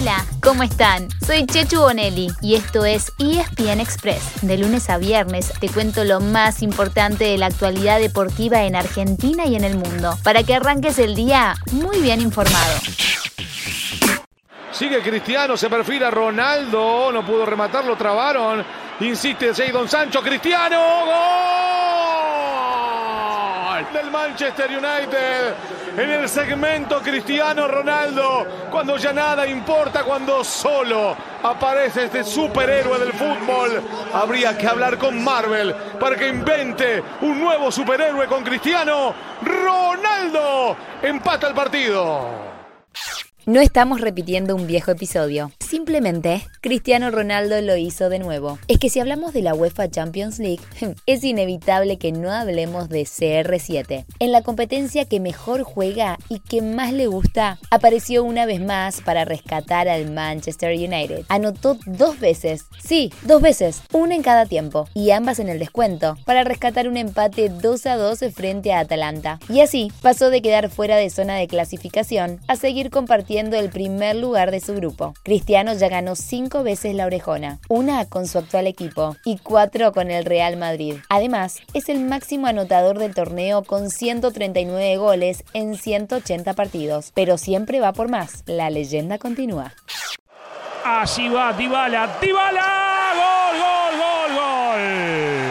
Hola, ¿cómo están? Soy Chechu Bonelli y esto es ESPN Express. De lunes a viernes te cuento lo más importante de la actualidad deportiva en Argentina y en el mundo, para que arranques el día muy bien informado. Sigue Cristiano, se perfila Ronaldo, no pudo rematarlo, trabaron. Insiste Jadon Sancho, Cristiano, gol del Manchester United en el segmento Cristiano Ronaldo, cuando ya nada importa, cuando solo aparece este superhéroe del fútbol. Habría que hablar con Marvel para que invente un nuevo superhéroe con Cristiano Ronaldo. Empata el partido. No estamos repitiendo un viejo episodio. Simplemente, Cristiano Ronaldo lo hizo de nuevo. Es que si hablamos de la UEFA Champions League, es inevitable que no hablemos de CR7. En la competencia que mejor juega y que más le gusta, apareció una vez más para rescatar al Manchester United. Anotó dos veces, sí, dos veces, una en cada tiempo, y ambas en el descuento, para rescatar un empate 2 a 2 frente a Atalanta. Y así pasó de quedar fuera de zona de clasificación a seguir compartiendo el primer lugar de su grupo. Cristiano ya ganó cinco veces la orejona, una con su actual equipo y cuatro con el Real Madrid. Además, es el máximo anotador del torneo con 139 goles en 180 partidos. Pero siempre va por más. La leyenda continúa. Así va Dybala, Dybala, gol, gol, gol, gol.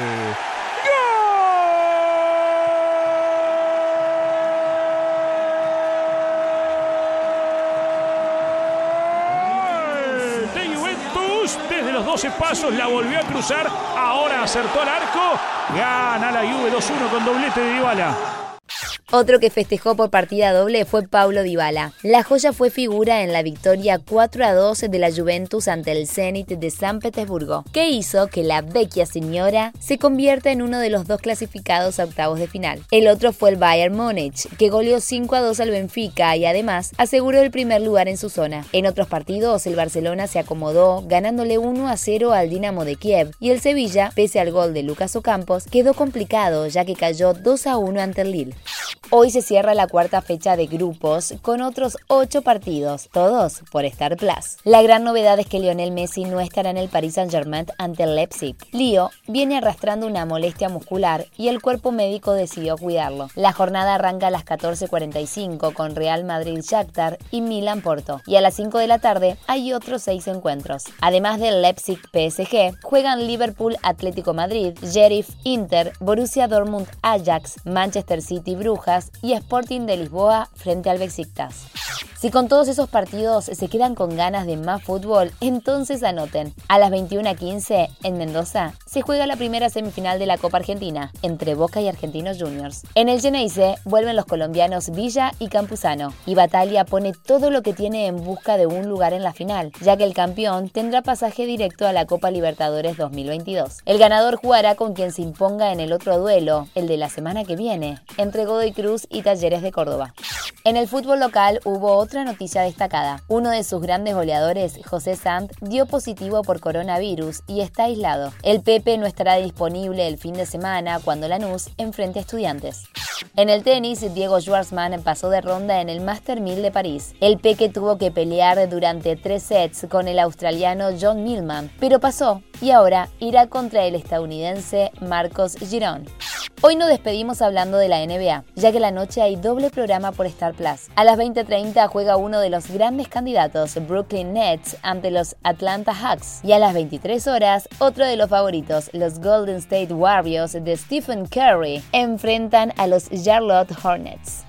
Desde los 12 pasos, la volvió a cruzar, ahora acertó al arco, gana la Juve 2-1 con doblete de Dybala. Otro que festejó por partida doble fue Paulo Dybala. La joya fue figura en la victoria 4 a 2 de la Juventus ante el Zenit de San Petersburgo, que hizo que la vecchia señora se convierta en uno de los dos clasificados a octavos de final. El otro fue el Bayern Múnich, que goleó 5 a 2 al Benfica y además aseguró el primer lugar en su zona. En otros partidos, el Barcelona se acomodó ganándole 1 a 0 al Dinamo de Kiev y el Sevilla, pese al gol de Lucas Ocampos, quedó complicado ya que cayó 2 a 1 ante el Lille. Hoy se cierra la cuarta fecha de grupos con otros ocho partidos, todos por Star Plus. La gran novedad es que Lionel Messi no estará en el Paris Saint-Germain ante el Leipzig. Lío viene arrastrando una molestia muscular y el cuerpo médico decidió cuidarlo. La jornada arranca a las 14.45 con Real Madrid Shakhtar y Milan Porto. Y a las 5 de la tarde hay otros seis encuentros. Además del Leipzig PSG, juegan Liverpool Atlético Madrid, Sheriff Inter, Borussia Dortmund Ajax, Manchester City Brujas, y Sporting de Lisboa frente al Besiktas. Si con todos esos partidos se quedan con ganas de más fútbol, entonces anoten. A las 21.15 en Mendoza se juega la primera semifinal de la Copa Argentina entre Boca y Argentinos Juniors. En el Geneise vuelven los colombianos Villa y Campuzano y Batalla pone todo lo que tiene en busca de un lugar en la final, ya que el campeón tendrá pasaje directo a la Copa Libertadores 2022. El ganador jugará con quien se imponga en el otro duelo, el de la semana que viene, entre Godoy Cruz y Talleres de Córdoba. En el fútbol local hubo otra noticia destacada. Uno de sus grandes goleadores, José Sant, dio positivo por coronavirus y está aislado. El Pepe no estará disponible el fin de semana cuando Lanús enfrente a estudiantes. En el tenis, Diego Schwartzman pasó de ronda en el Master 1000 de París. El Peque tuvo que pelear durante tres sets con el australiano John Millman, pero pasó y ahora irá contra el estadounidense Marcos Girón. Hoy nos despedimos hablando de la NBA, ya que la noche hay doble programa por Star Plus. A las 20:30 juega uno de los grandes candidatos, Brooklyn Nets, ante los Atlanta Hawks. Y a las 23 horas, otro de los favoritos, los Golden State Warriors de Stephen Curry, enfrentan a los Charlotte Hornets.